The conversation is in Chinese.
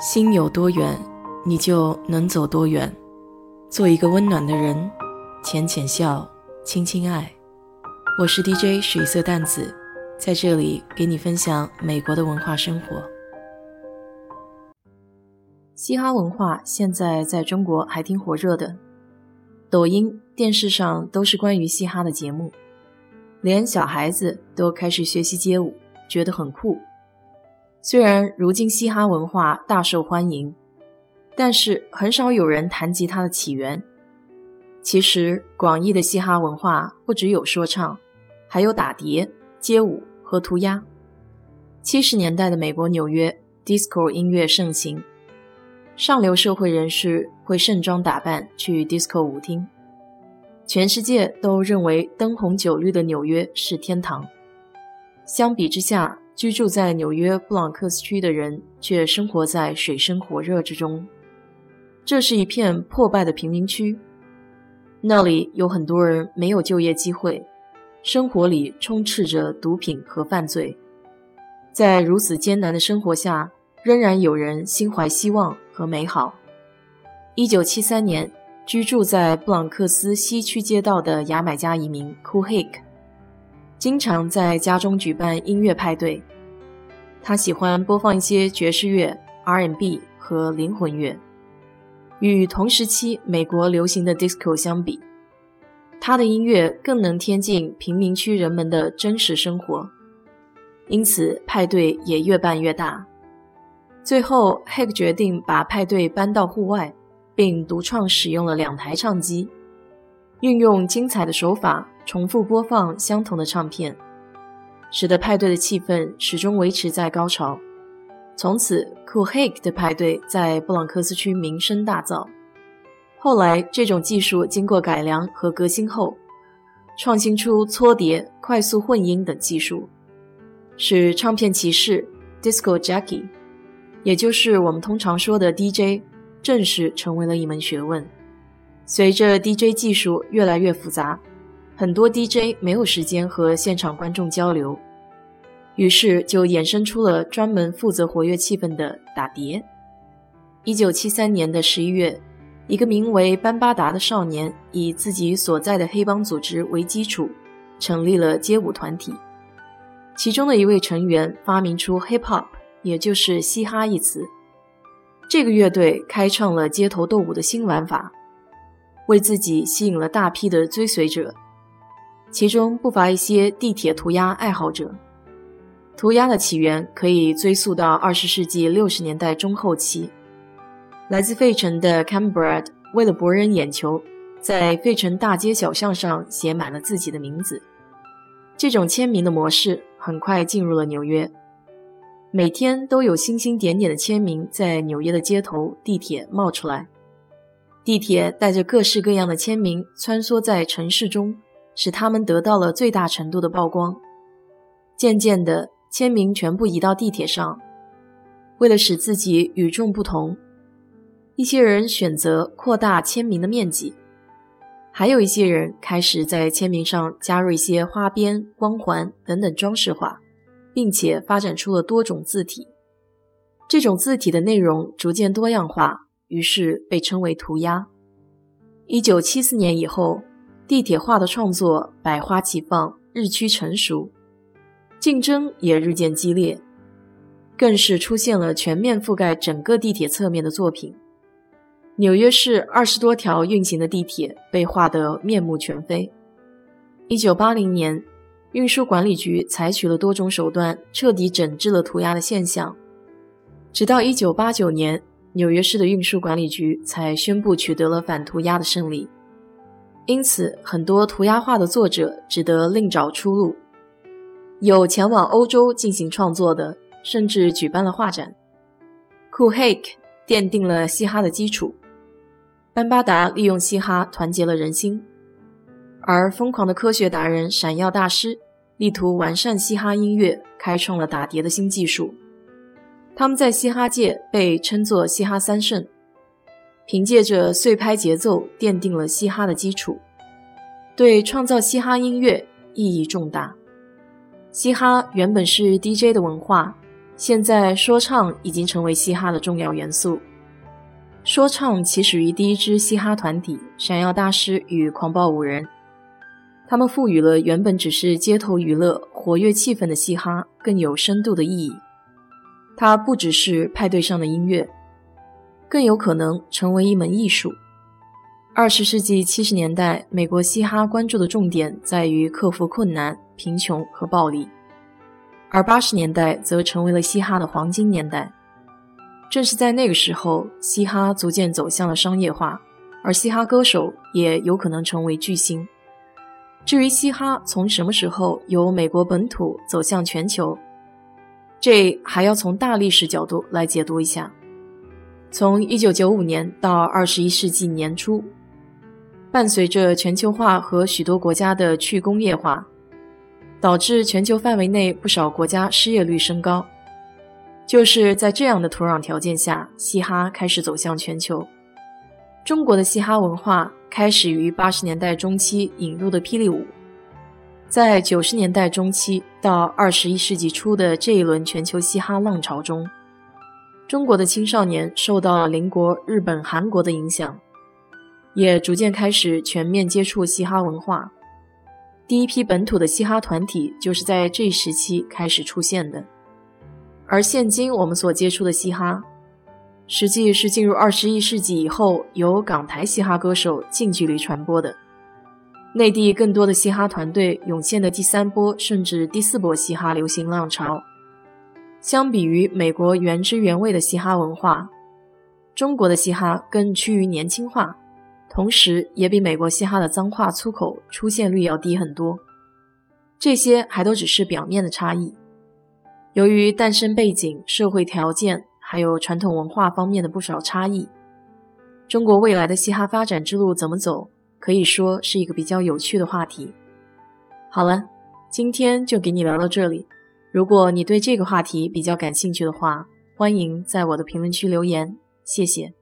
心有多远，你就能走多远。做一个温暖的人，浅浅笑，轻轻爱。我是 DJ 水色淡子，在这里给你分享美国的文化生活。嘻哈文化现在在中国还挺火热的，抖音、电视上都是关于嘻哈的节目，连小孩子都开始学习街舞，觉得很酷。虽然如今嘻哈文化大受欢迎，但是很少有人谈及它的起源。其实，广义的嘻哈文化不只有说唱，还有打碟、街舞和涂鸦。七十年代的美国纽约，disco 音乐盛行，上流社会人士会盛装打扮去 disco 舞厅。全世界都认为灯红酒绿的纽约是天堂。相比之下，居住在纽约布朗克斯区的人却生活在水深火热之中。这是一片破败的贫民区，那里有很多人没有就业机会，生活里充斥着毒品和犯罪。在如此艰难的生活下，仍然有人心怀希望和美好。一九七三年，居住在布朗克斯西区街道的牙买加移民 Cool Hick。经常在家中举办音乐派对，他喜欢播放一些爵士乐、R&B 和灵魂乐。与同时期美国流行的 disco 相比，他的音乐更能贴近贫民区人们的真实生活，因此派对也越办越大。最后，Hag 决定把派对搬到户外，并独创使用了两台唱机，运用精彩的手法。重复播放相同的唱片，使得派对的气氛始终维持在高潮。从此，Cool Hake 的派对在布朗克斯区名声大噪。后来，这种技术经过改良和革新后，创新出搓碟、快速混音等技术，使唱片骑士 （Disco Jockey），也就是我们通常说的 DJ，正式成为了一门学问。随着 DJ 技术越来越复杂。很多 DJ 没有时间和现场观众交流，于是就衍生出了专门负责活跃气氛的打碟。一九七三年的十一月，一个名为班巴达的少年以自己所在的黑帮组织为基础，成立了街舞团体。其中的一位成员发明出 “hip hop”，也就是嘻哈一词。这个乐队开创了街头斗舞的新玩法，为自己吸引了大批的追随者。其中不乏一些地铁涂鸦爱好者。涂鸦的起源可以追溯到二十世纪六十年代中后期。来自费城的 Cambrad 为了博人眼球，在费城大街小巷上写满了自己的名字。这种签名的模式很快进入了纽约，每天都有星星点点的签名在纽约的街头、地铁冒出来。地铁带着各式各样的签名穿梭在城市中。使他们得到了最大程度的曝光。渐渐的，签名全部移到地铁上。为了使自己与众不同，一些人选择扩大签名的面积，还有一些人开始在签名上加入一些花边、光环等等装饰画，并且发展出了多种字体。这种字体的内容逐渐多样化，于是被称为涂鸦。一九七四年以后。地铁画的创作百花齐放，日趋成熟，竞争也日渐激烈，更是出现了全面覆盖整个地铁侧面的作品。纽约市二十多条运行的地铁被画得面目全非。一九八零年，运输管理局采取了多种手段，彻底整治了涂鸦的现象。直到一九八九年，纽约市的运输管理局才宣布取得了反涂鸦的胜利。因此，很多涂鸦画的作者只得另找出路，有前往欧洲进行创作的，甚至举办了画展。Cool Hake 奠定了嘻哈的基础，班巴达利用嘻哈团结了人心，而疯狂的科学达人闪耀大师力图完善嘻哈音乐，开创了打碟的新技术。他们在嘻哈界被称作“嘻哈三圣”。凭借着碎拍节奏，奠定了嘻哈的基础，对创造嘻哈音乐意义重大。嘻哈原本是 DJ 的文化，现在说唱已经成为嘻哈的重要元素。说唱起始于第一支嘻哈团体——闪耀大师与狂暴五人，他们赋予了原本只是街头娱乐、活跃气氛的嘻哈更有深度的意义。它不只是派对上的音乐，更有可能成为一门艺术。二十世纪七十年代，美国嘻哈关注的重点在于克服困难、贫穷和暴力。而八十年代则成为了嘻哈的黄金年代。正是在那个时候，嘻哈逐渐走向了商业化，而嘻哈歌手也有可能成为巨星。至于嘻哈从什么时候由美国本土走向全球，这还要从大历史角度来解读一下。从一九九五年到二十一世纪年初，伴随着全球化和许多国家的去工业化。导致全球范围内不少国家失业率升高。就是在这样的土壤条件下，嘻哈开始走向全球。中国的嘻哈文化开始于八十年代中期引入的霹雳舞，在九十年代中期到二十一世纪初的这一轮全球嘻哈浪潮中，中国的青少年受到了邻国日本、韩国的影响，也逐渐开始全面接触嘻哈文化。第一批本土的嘻哈团体就是在这一时期开始出现的，而现今我们所接触的嘻哈，实际是进入二十一世纪以后由港台嘻哈歌手近距离传播的。内地更多的嘻哈团队涌现的第三波甚至第四波嘻哈流行浪潮，相比于美国原汁原味的嘻哈文化，中国的嘻哈更趋于年轻化。同时，也比美国嘻哈的脏话粗口出现率要低很多。这些还都只是表面的差异。由于诞生背景、社会条件，还有传统文化方面的不少差异，中国未来的嘻哈发展之路怎么走，可以说是一个比较有趣的话题。好了，今天就给你聊到这里。如果你对这个话题比较感兴趣的话，欢迎在我的评论区留言，谢谢。